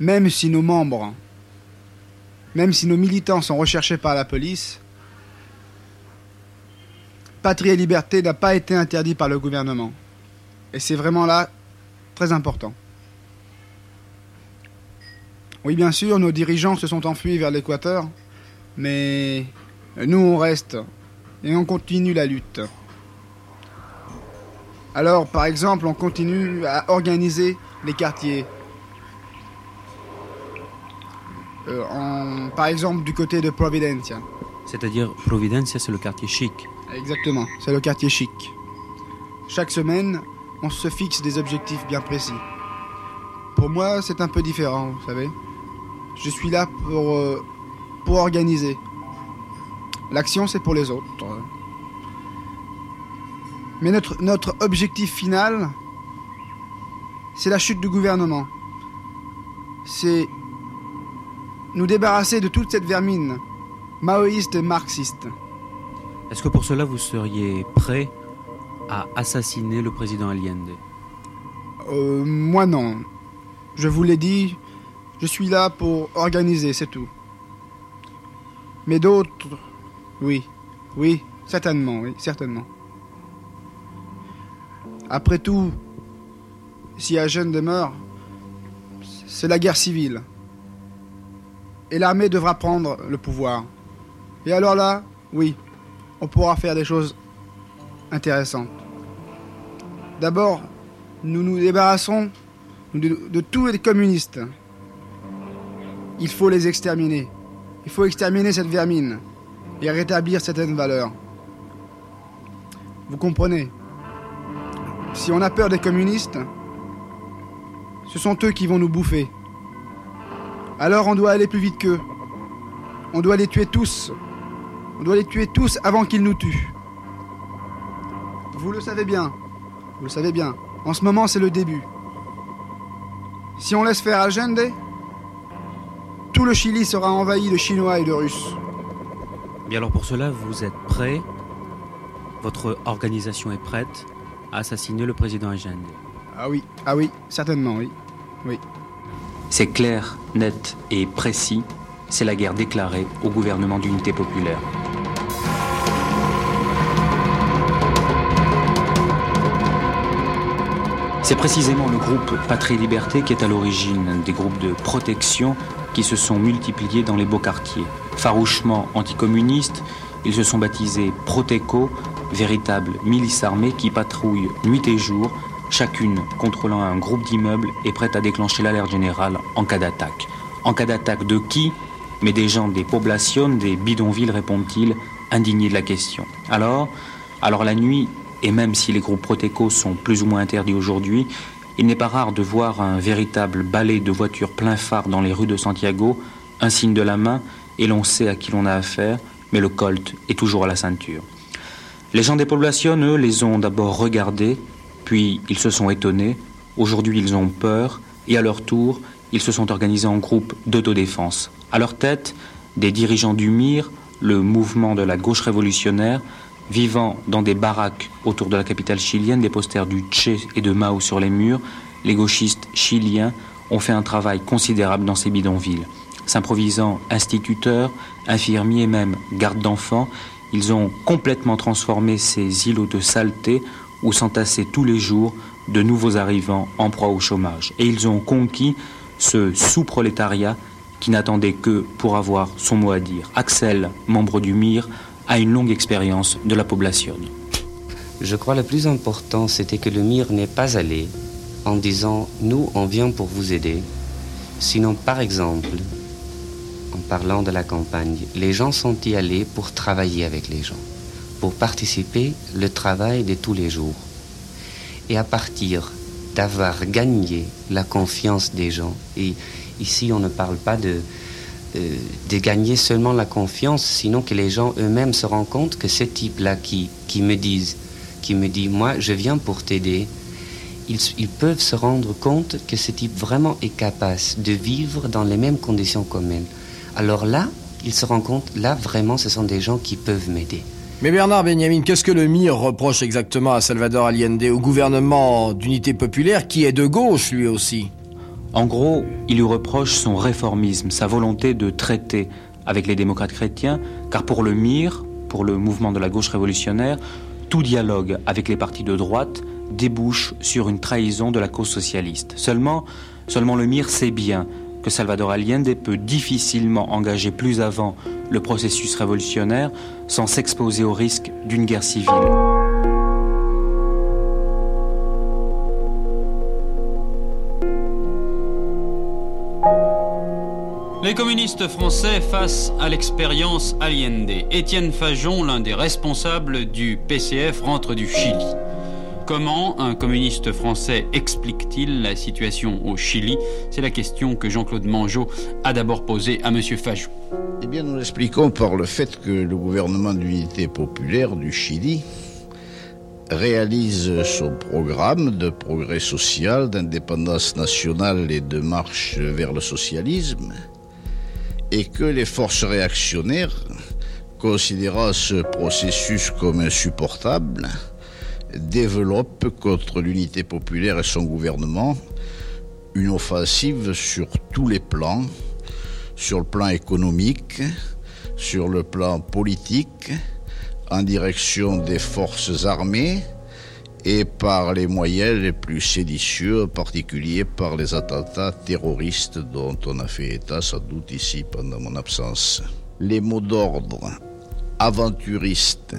même si nos membres, même si nos militants sont recherchés par la police, Patrie et Liberté n'a pas été interdit par le gouvernement. Et c'est vraiment là très important. Oui, bien sûr, nos dirigeants se sont enfuis vers l'Équateur, mais nous, on reste et on continue la lutte. Alors, par exemple, on continue à organiser les quartiers. Euh, par exemple, du côté de Providencia. C'est-à-dire, Providencia, c'est le quartier chic. Exactement, c'est le quartier chic. Chaque semaine, on se fixe des objectifs bien précis. Pour moi, c'est un peu différent, vous savez. Je suis là pour, euh, pour organiser. L'action, c'est pour les autres. Mais notre, notre objectif final, c'est la chute du gouvernement. C'est nous débarrasser de toute cette vermine maoïste et marxiste. Est-ce que pour cela vous seriez prêt à assassiner le président Allende? Euh, moi non. Je vous l'ai dit, je suis là pour organiser, c'est tout. Mais d'autres, oui, oui, certainement, oui, certainement. Après tout, si Agen demeure, c'est la guerre civile. Et l'armée devra prendre le pouvoir. Et alors là, oui, on pourra faire des choses intéressantes. D'abord, nous nous débarrassons de, tous les communistes. Il faut les exterminer. Il faut exterminer cette vermine et rétablir certaines valeurs. Vous comprenez? Si on a peur des communistes, ce sont eux qui vont nous bouffer. Alors on doit aller plus vite qu'eux. On doit les tuer tous. On doit les tuer tous avant qu'ils nous tuent. Vous le savez bien. Vous le savez bien. En ce moment, c'est le début. Si on laisse faire Allende, tout le Chili sera envahi de Chinois et de Russes. Bien alors pour cela, vous êtes prêt, votre organisation est prête à assassiner le président Allende? Ah oui, ah oui, certainement, oui. Oui. C'est clair, net et précis, c'est la guerre déclarée au gouvernement d'unité populaire. C'est précisément le groupe Patrie Liberté qui est à l'origine des groupes de protection qui se sont multipliés dans les beaux quartiers. Farouchement anticommunistes, ils se sont baptisés Proteco, véritables milices armées qui patrouillent nuit et jour, chacune contrôlant un groupe d'immeubles et prête à déclencher l'alerte générale en cas d'attaque. En cas d'attaque de qui? Mais des gens des poblations, des bidonvilles, répondent-ils, indignés de la question. Alors, alors la nuit, et même si les groupes Proteco sont plus ou moins interdits aujourd'hui, il n'est pas rare de voir un véritable balai de voitures plein phare dans les rues de Santiago, un signe de la main, et l'on sait à qui l'on a affaire, mais le colt est toujours à la ceinture. Les gens des poblations, eux, les ont d'abord regardés, puis ils se sont étonnés, aujourd'hui ils ont peur, et à leur tour, ils se sont organisés en groupes d'autodéfense. À leur tête, des dirigeants du MIR, le mouvement de la gauche révolutionnaire, vivant dans des baraques autour de la capitale chilienne, des posters du Che et de Mao sur les murs, les gauchistes chiliens ont fait un travail considérable dans ces bidonvilles. S'improvisant instituteurs, infirmiers même gardes d'enfants, ils ont complètement transformé ces îlots de saleté où s'entassaient tous les jours de nouveaux arrivants en proie au chômage. Et ils ont conquis ce sous-prolétariat qui n'attendait que pour avoir son mot à dire. Axel, membre du MIR, a une longue expérience de la population. Je crois le plus important, c'était que le MIR n'est pas allé en disant nous, on vient pour vous aider. Sinon, par exemple, en parlant de la campagne, les gens sont y allés pour travailler avec les gens, pour participer le travail de tous les jours. Et à partir d'avoir gagné la confiance des gens, et ici on ne parle pas de, de gagner seulement la confiance, sinon que les gens eux-mêmes se rendent compte que ces types-là qui, me disent, qui me dit moi je viens pour t'aider, ils, peuvent se rendre compte que ce type vraiment est capable de vivre dans les mêmes conditions qu'eux-mêmes. Alors là, ils se rendent compte, là vraiment ce sont des gens qui peuvent m'aider. Mais Bernard Benjamin, qu'est-ce que le MIR reproche exactement à Salvador Allende, au gouvernement d'unité populaire qui est de gauche lui aussi? En gros, il lui reproche son réformisme, sa volonté de traiter avec les démocrates chrétiens, car pour le MIR, pour le mouvement de la gauche révolutionnaire, tout dialogue avec les partis de droite débouche sur une trahison de la cause socialiste. Seulement, le MIR sait bien que Salvador Allende peut difficilement engager plus avant le processus révolutionnaire sans s'exposer au risque d'une guerre civile. Les communistes français face à l'expérience Allende. Étienne Fajon, l'un des responsables du PCF, rentre du Chili. Comment un communiste français explique-t-il la situation au Chili? C'est la question que Jean-Claude Mangeot a d'abord posée à M. Fajon. Eh bien, nous l'expliquons par le fait que le gouvernement d'unité populaire du Chili réalise son programme de progrès social, d'indépendance nationale et de marche vers le socialisme, et que les forces réactionnaires, considérant ce processus comme insupportable, développe contre l'unité populaire et son gouvernement une offensive sur tous les plans, sur le plan économique, sur le plan politique, en direction des forces armées et par les moyens les plus séditieux, en particulier par les attentats terroristes dont on a fait état sans doute ici pendant mon absence. Les mots d'ordre aventuristes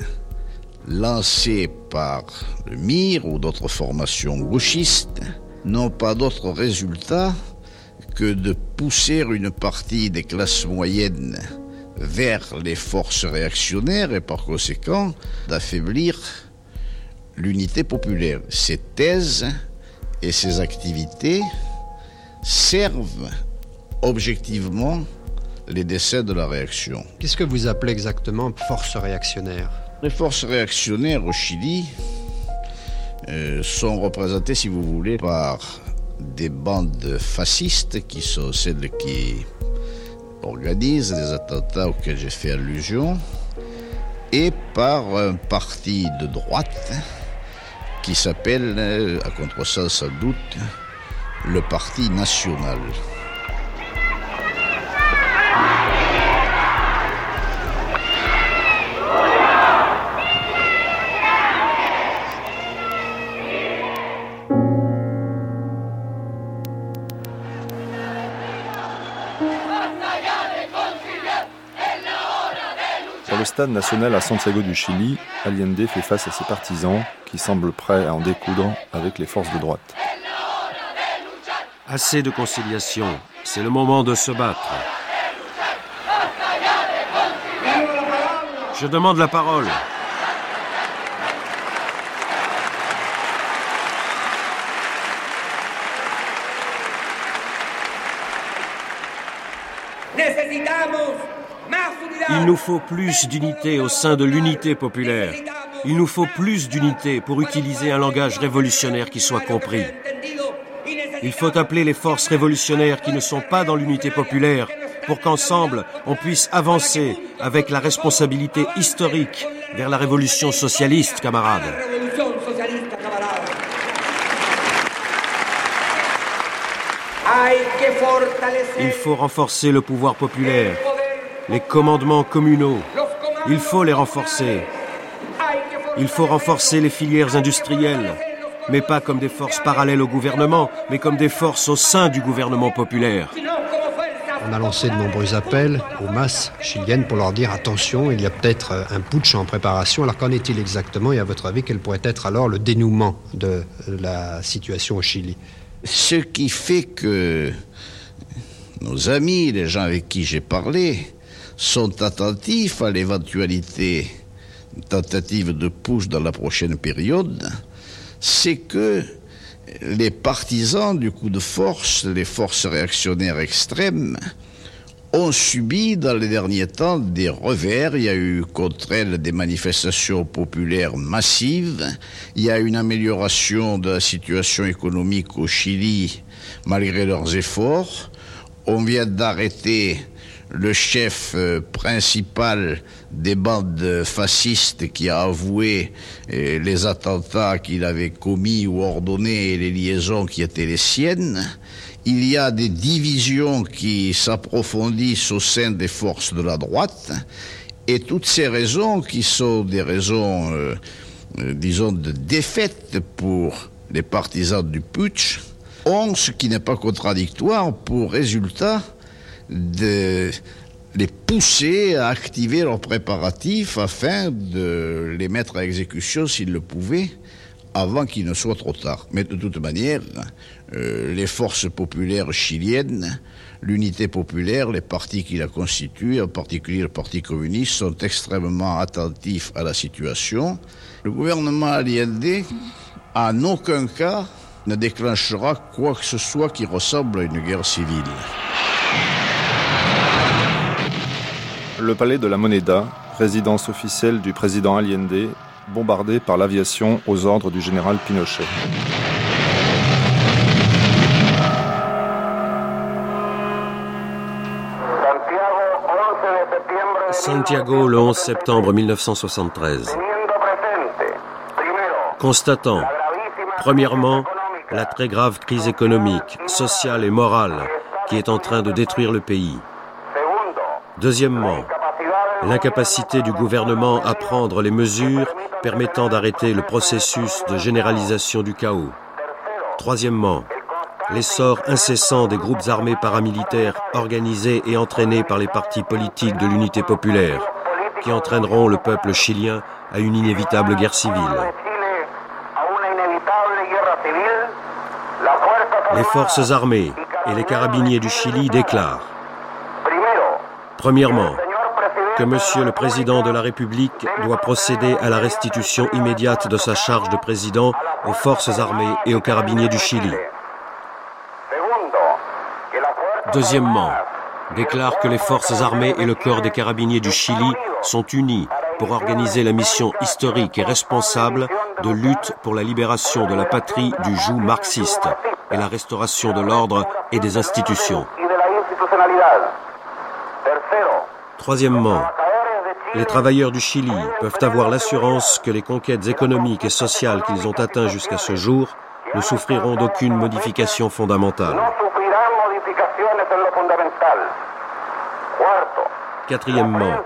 lancés par le MIR ou d'autres formations gauchistes n'ont pas d'autre résultat que de pousser une partie des classes moyennes vers les forces réactionnaires et par conséquent d'affaiblir l'unité populaire. Ces thèses et ces activités servent objectivement les décès de la réaction. Qu'est-ce que vous appelez exactement force réactionnaire? Les forces réactionnaires au Chili euh, sont représentées, si vous voulez, par des bandes fascistes qui sont celles qui organisent des attentats auxquels j'ai fait allusion et par un parti de droite qui s'appelle, euh, à contresens sans doute, le Parti national. Stade national à Santiago du Chili, Allende fait face à ses partisans qui semblent prêts à en découdre avec les forces de droite. Assez de conciliation, c'est le moment de se battre. Je demande la parole. Il nous faut plus d'unité au sein de l'unité populaire. Il nous faut plus d'unité pour utiliser un langage révolutionnaire qui soit compris. Il faut appeler les forces révolutionnaires qui ne sont pas dans l'unité populaire pour qu'ensemble on puisse avancer avec la responsabilité historique vers la révolution socialiste, camarades. Il faut renforcer le pouvoir populaire, les commandements communaux. Il faut les renforcer. Il faut renforcer les filières industrielles, mais pas comme des forces parallèles au gouvernement, mais comme des forces au sein du gouvernement populaire. On a lancé de nombreux appels aux masses chiliennes pour leur dire attention, il y a peut-être un putsch en préparation. Alors qu'en est-il exactement? Et à votre avis, quel pourrait être alors le dénouement de la situation au Chili? Ce qui fait que nos amis, les gens avec qui j'ai parlé, sont attentifs à l'éventualité tentative de push dans la prochaine période, c'est que les partisans du coup de force, les forces réactionnaires extrêmes, ont subi dans les derniers temps des revers. Il y a eu contre elles des manifestations populaires massives. Il y a une amélioration de la situation économique au Chili malgré leurs efforts. On vient d'arrêter le chef euh, principal des bandes fascistes qui a avoué euh, les attentats qu'il avait commis ou ordonnés et les liaisons qui étaient les siennes. Il y a des divisions qui s'approfondissent au sein des forces de la droite et toutes ces raisons qui sont des raisons, euh, disons, de défaite pour les partisans du putsch ont, ce qui n'est pas contradictoire, pour résultat de les pousser à activer leurs préparatifs afin de les mettre à exécution s'ils le pouvaient avant qu'il ne soit trop tard. Mais de toute manière, euh, les forces populaires chiliennes, l'unité populaire, les partis qui la constituent, en particulier le Parti communiste, sont extrêmement attentifs à la situation. Le gouvernement Allende, en aucun cas, ne déclenchera quoi que ce soit qui ressemble à une guerre civile. Le palais de la Moneda, résidence officielle du président Allende, bombardé par l'aviation aux ordres du général Pinochet. Santiago le 11 septembre 1973. Constatant, premièrement, la très grave crise économique, sociale et morale qui est en train de détruire le pays. Deuxièmement, l'incapacité du gouvernement à prendre les mesures permettant d'arrêter le processus de généralisation du chaos. Troisièmement, l'essor incessant des groupes armés paramilitaires organisés et entraînés par les partis politiques de l'unité populaire, qui entraîneront le peuple chilien à une inévitable guerre civile. Les forces armées et les carabiniers du Chili déclarent, premièrement, que Monsieur le Président de la République doit procéder à la restitution immédiate de sa charge de président aux forces armées et aux carabiniers du Chili. Deuxièmement, déclare que les forces armées et le corps des carabiniers du Chili sont unis pour organiser la mission historique et responsable de lutte pour la libération de la patrie du joug marxiste et la restauration de l'ordre et des institutions. Troisièmement, les travailleurs du Chili peuvent avoir l'assurance que les conquêtes économiques et sociales qu'ils ont atteintes jusqu'à ce jour ne souffriront d'aucune modification fondamentale. Quatrièmement,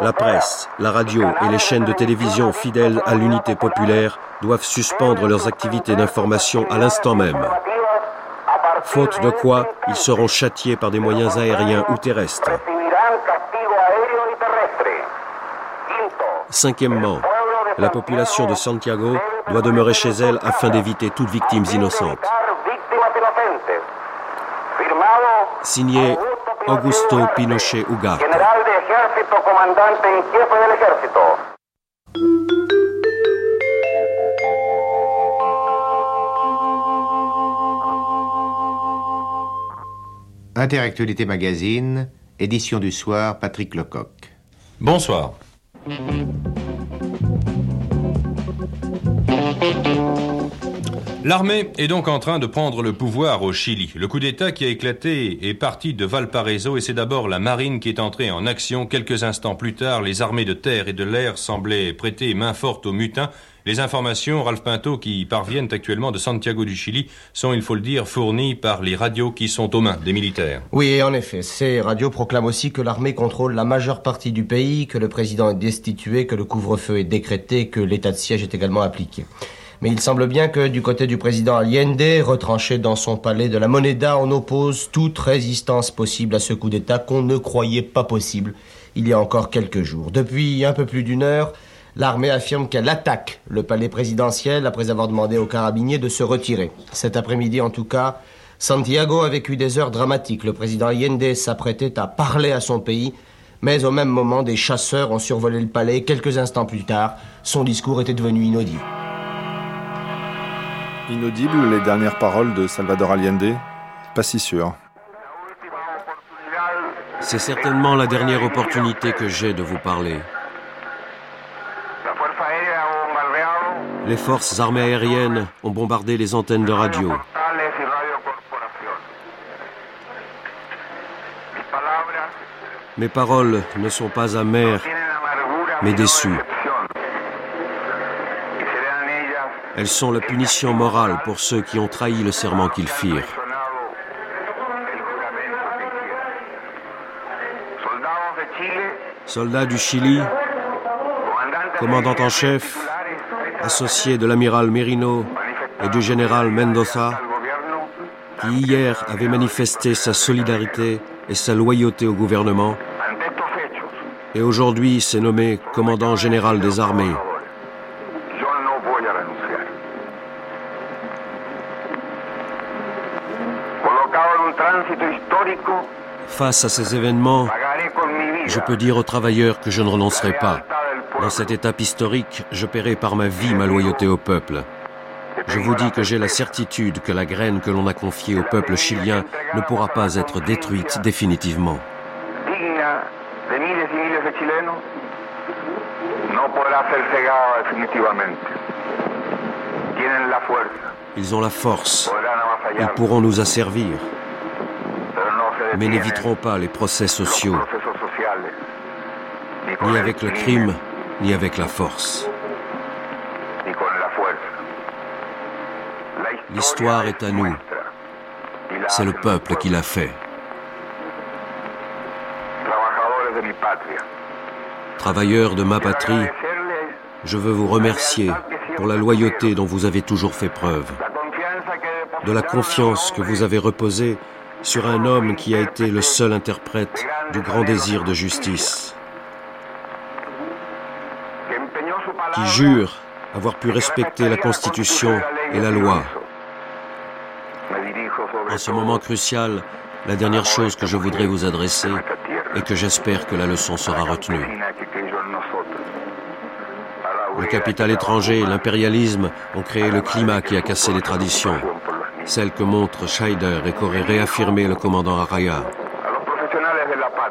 la presse, la radio et les chaînes de télévision fidèles à l'unité populaire doivent suspendre leurs activités d'information à l'instant même. Faute de quoi, ils seront châtiés par des moyens aériens ou terrestres. Cinquièmement, la population de Santiago doit demeurer chez elle afin d'éviter toute victime innocente. Signé Augusto Pinochet Ugarte. Interactualité Magazine, édition du soir, Patrick Lecoq. Bonsoir. L'armée est donc en train de prendre le pouvoir au Chili. Le coup d'État qui a éclaté est parti de Valparaiso et c'est d'abord la marine qui est entrée en action. Quelques instants plus tard, les armées de terre et de l'air semblaient prêter main forte aux mutins. Les informations, Ralph Pinto, qui parviennent actuellement de Santiago du Chili, sont, il faut le dire, fournies par les radios qui sont aux mains des militaires. Oui, en effet. Ces radios proclament aussi que l'armée contrôle la majeure partie du pays, que le président est destitué, que le couvre-feu est décrété, que l'état de siège est également appliqué. Mais il semble bien que du côté du président Allende, retranché dans son palais de la Moneda, on oppose toute résistance possible à ce coup d'État qu'on ne croyait pas possible il y a encore quelques jours. Depuis un peu plus d'une heure, l'armée affirme qu'elle attaque le palais présidentiel après avoir demandé aux carabiniers de se retirer. Cet après-midi, en tout cas, Santiago a vécu des heures dramatiques. Le président Allende s'apprêtait à parler à son pays, mais au même moment, des chasseurs ont survolé le palais. Quelques instants plus tard, son discours était devenu inaudible. Inaudibles les dernières paroles de Salvador Allende? Pas si sûr. C'est certainement la dernière opportunité que j'ai de vous parler. Les forces armées aériennes ont bombardé les antennes de radio. Mes paroles ne sont pas amères, mais déçues. Elles sont la punition morale pour ceux qui ont trahi le serment qu'ils firent. Soldats du Chili, commandant en chef, associé de l'amiral Merino et du général Mendoza, qui hier avait manifesté sa solidarité et sa loyauté au gouvernement, et aujourd'hui s'est nommé commandant général des armées. Face à ces événements, je peux dire aux travailleurs que je ne renoncerai pas. Dans cette étape historique, je paierai par ma vie ma loyauté au peuple. Je vous dis que j'ai la certitude que la graine que l'on a confiée au peuple chilien ne pourra pas être détruite définitivement. Ils ont la force. Ils pourront nous asservir. Mais n'éviteront pas les procès sociaux. Ni avec le crime, ni avec la force. L'histoire est à nous. C'est le peuple qui l'a fait. Travailleurs de ma patrie, je veux vous remercier pour la loyauté dont vous avez toujours fait preuve, de la confiance que vous avez reposée sur un homme qui a été le seul interprète du grand désir de justice, qui jure avoir pu respecter la Constitution et la loi. En ce moment crucial, la dernière chose que je voudrais vous adresser est que j'espère que la leçon sera retenue. Le capital étranger et l'impérialisme ont créé le climat qui a cassé les traditions, celles que montrent Scheider et qu'aurait réaffirmé le commandant Araya.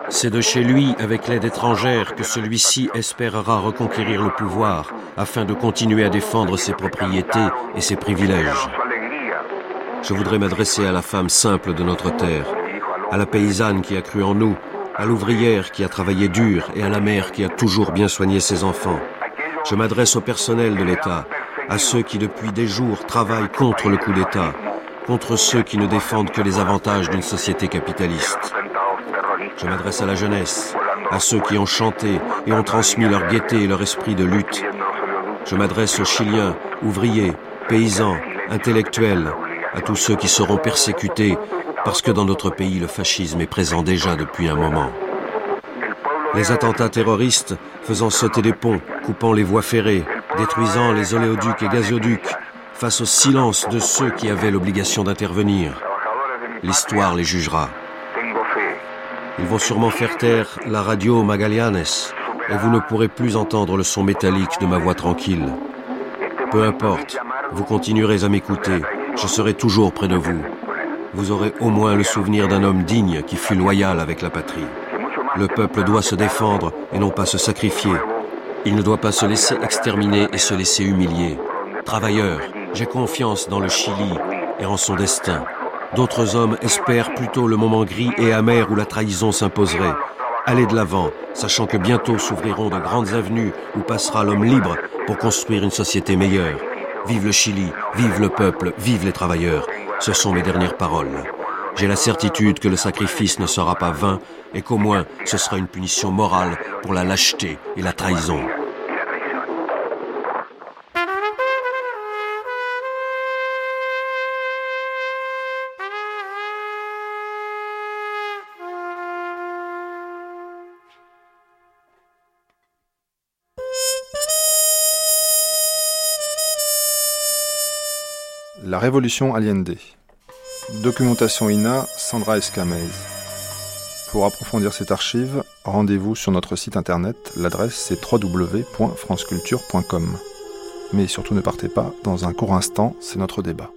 C'est de chez lui, avec l'aide étrangère, que celui-ci espérera reconquérir le pouvoir afin de continuer à défendre ses propriétés et ses privilèges. Je voudrais m'adresser à la femme simple de notre terre, à la paysanne qui a cru en nous, à l'ouvrière qui a travaillé dur et à la mère qui a toujours bien soigné ses enfants. Je m'adresse au personnel de l'État, à ceux qui depuis des jours travaillent contre le coup d'État, contre ceux qui ne défendent que les avantages d'une société capitaliste. Je m'adresse à la jeunesse, à ceux qui ont chanté et ont transmis leur gaieté et leur esprit de lutte. Je m'adresse aux Chiliens, ouvriers, paysans, intellectuels, à tous ceux qui seront persécutés parce que dans notre pays le fascisme est présent déjà depuis un moment. Les attentats terroristes faisant sauter des ponts, coupant les voies ferrées, détruisant les oléoducs et gazoducs, face au silence de ceux qui avaient l'obligation d'intervenir. L'histoire les jugera. Ils vont sûrement faire taire la radio Magalianes et vous ne pourrez plus entendre le son métallique de ma voix tranquille. Peu importe, vous continuerez à m'écouter, je serai toujours près de vous. Vous aurez au moins le souvenir d'un homme digne qui fut loyal avec la patrie. Le peuple doit se défendre et non pas se sacrifier. Il ne doit pas se laisser exterminer et se laisser humilier. Travailleurs, j'ai confiance dans le Chili et en son destin. D'autres hommes espèrent plutôt le moment gris et amer où la trahison s'imposerait. Allez de l'avant, sachant que bientôt s'ouvriront de grandes avenues où passera l'homme libre pour construire une société meilleure. Vive le Chili, vive le peuple, vive les travailleurs. Ce sont mes dernières paroles. J'ai la certitude que le sacrifice ne sera pas vain et qu'au moins ce sera une punition morale pour la lâcheté et la trahison. La révolution Allende. Documentation INA, Sandra Escamez. Pour approfondir cette archive, rendez-vous sur notre site internet, l'adresse c'est www.franceculture.com. Mais surtout ne partez pas, dans un court instant, c'est notre débat.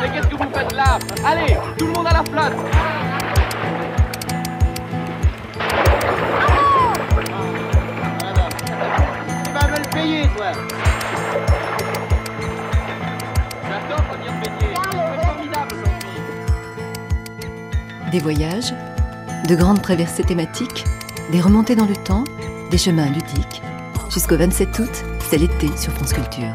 Mais qu'est-ce que vous faites là? Allez, tout le monde à la flotte Tu vas me le payer, toi. J'adore venir baigner. C'est formidable aujourd'hui. Des voyages, de grandes traversées thématiques, des remontées dans le temps, des chemins ludiques. Jusqu'au 27 août, c'est l'été sur France Culture.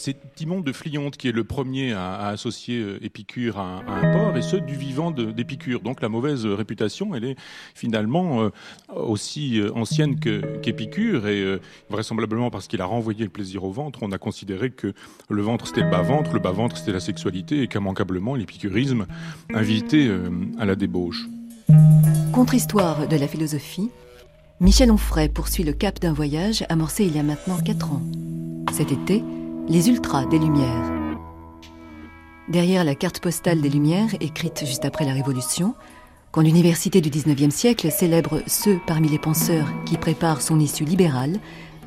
C'est Timon de Flionte qui est le premier à, associer euh, Épicure à, un porc, et ce du vivant d'Épicure. Donc la mauvaise réputation, elle est finalement euh, aussi euh, ancienne qu'Épicure, et vraisemblablement parce qu'il a renvoyé le plaisir au ventre, on a considéré que le ventre c'était le bas-ventre, le bas-ventre c'était la sexualité, et qu'immanquablement l'épicurisme invitait à la débauche. Contre-histoire de la philosophie, Michel Onfray poursuit le cap d'un voyage amorcé il y a maintenant 4 ans. Cet été, les ultras des Lumières. Derrière la carte postale des Lumières, écrite juste après la Révolution, quand l'université du XIXe siècle célèbre ceux parmi les penseurs qui préparent son issue libérale,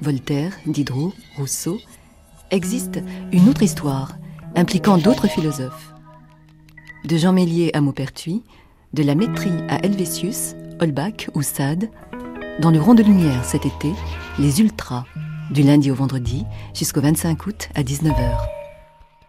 Voltaire, Diderot, Rousseau, existe une autre histoire impliquant d'autres philosophes. De Jean Mélier à Maupertuis, de la Métrie à Helvétius, Holbach ou Sade, dans le rond de lumière cet été, les ultras du lundi au vendredi jusqu'au 25 août à 19h.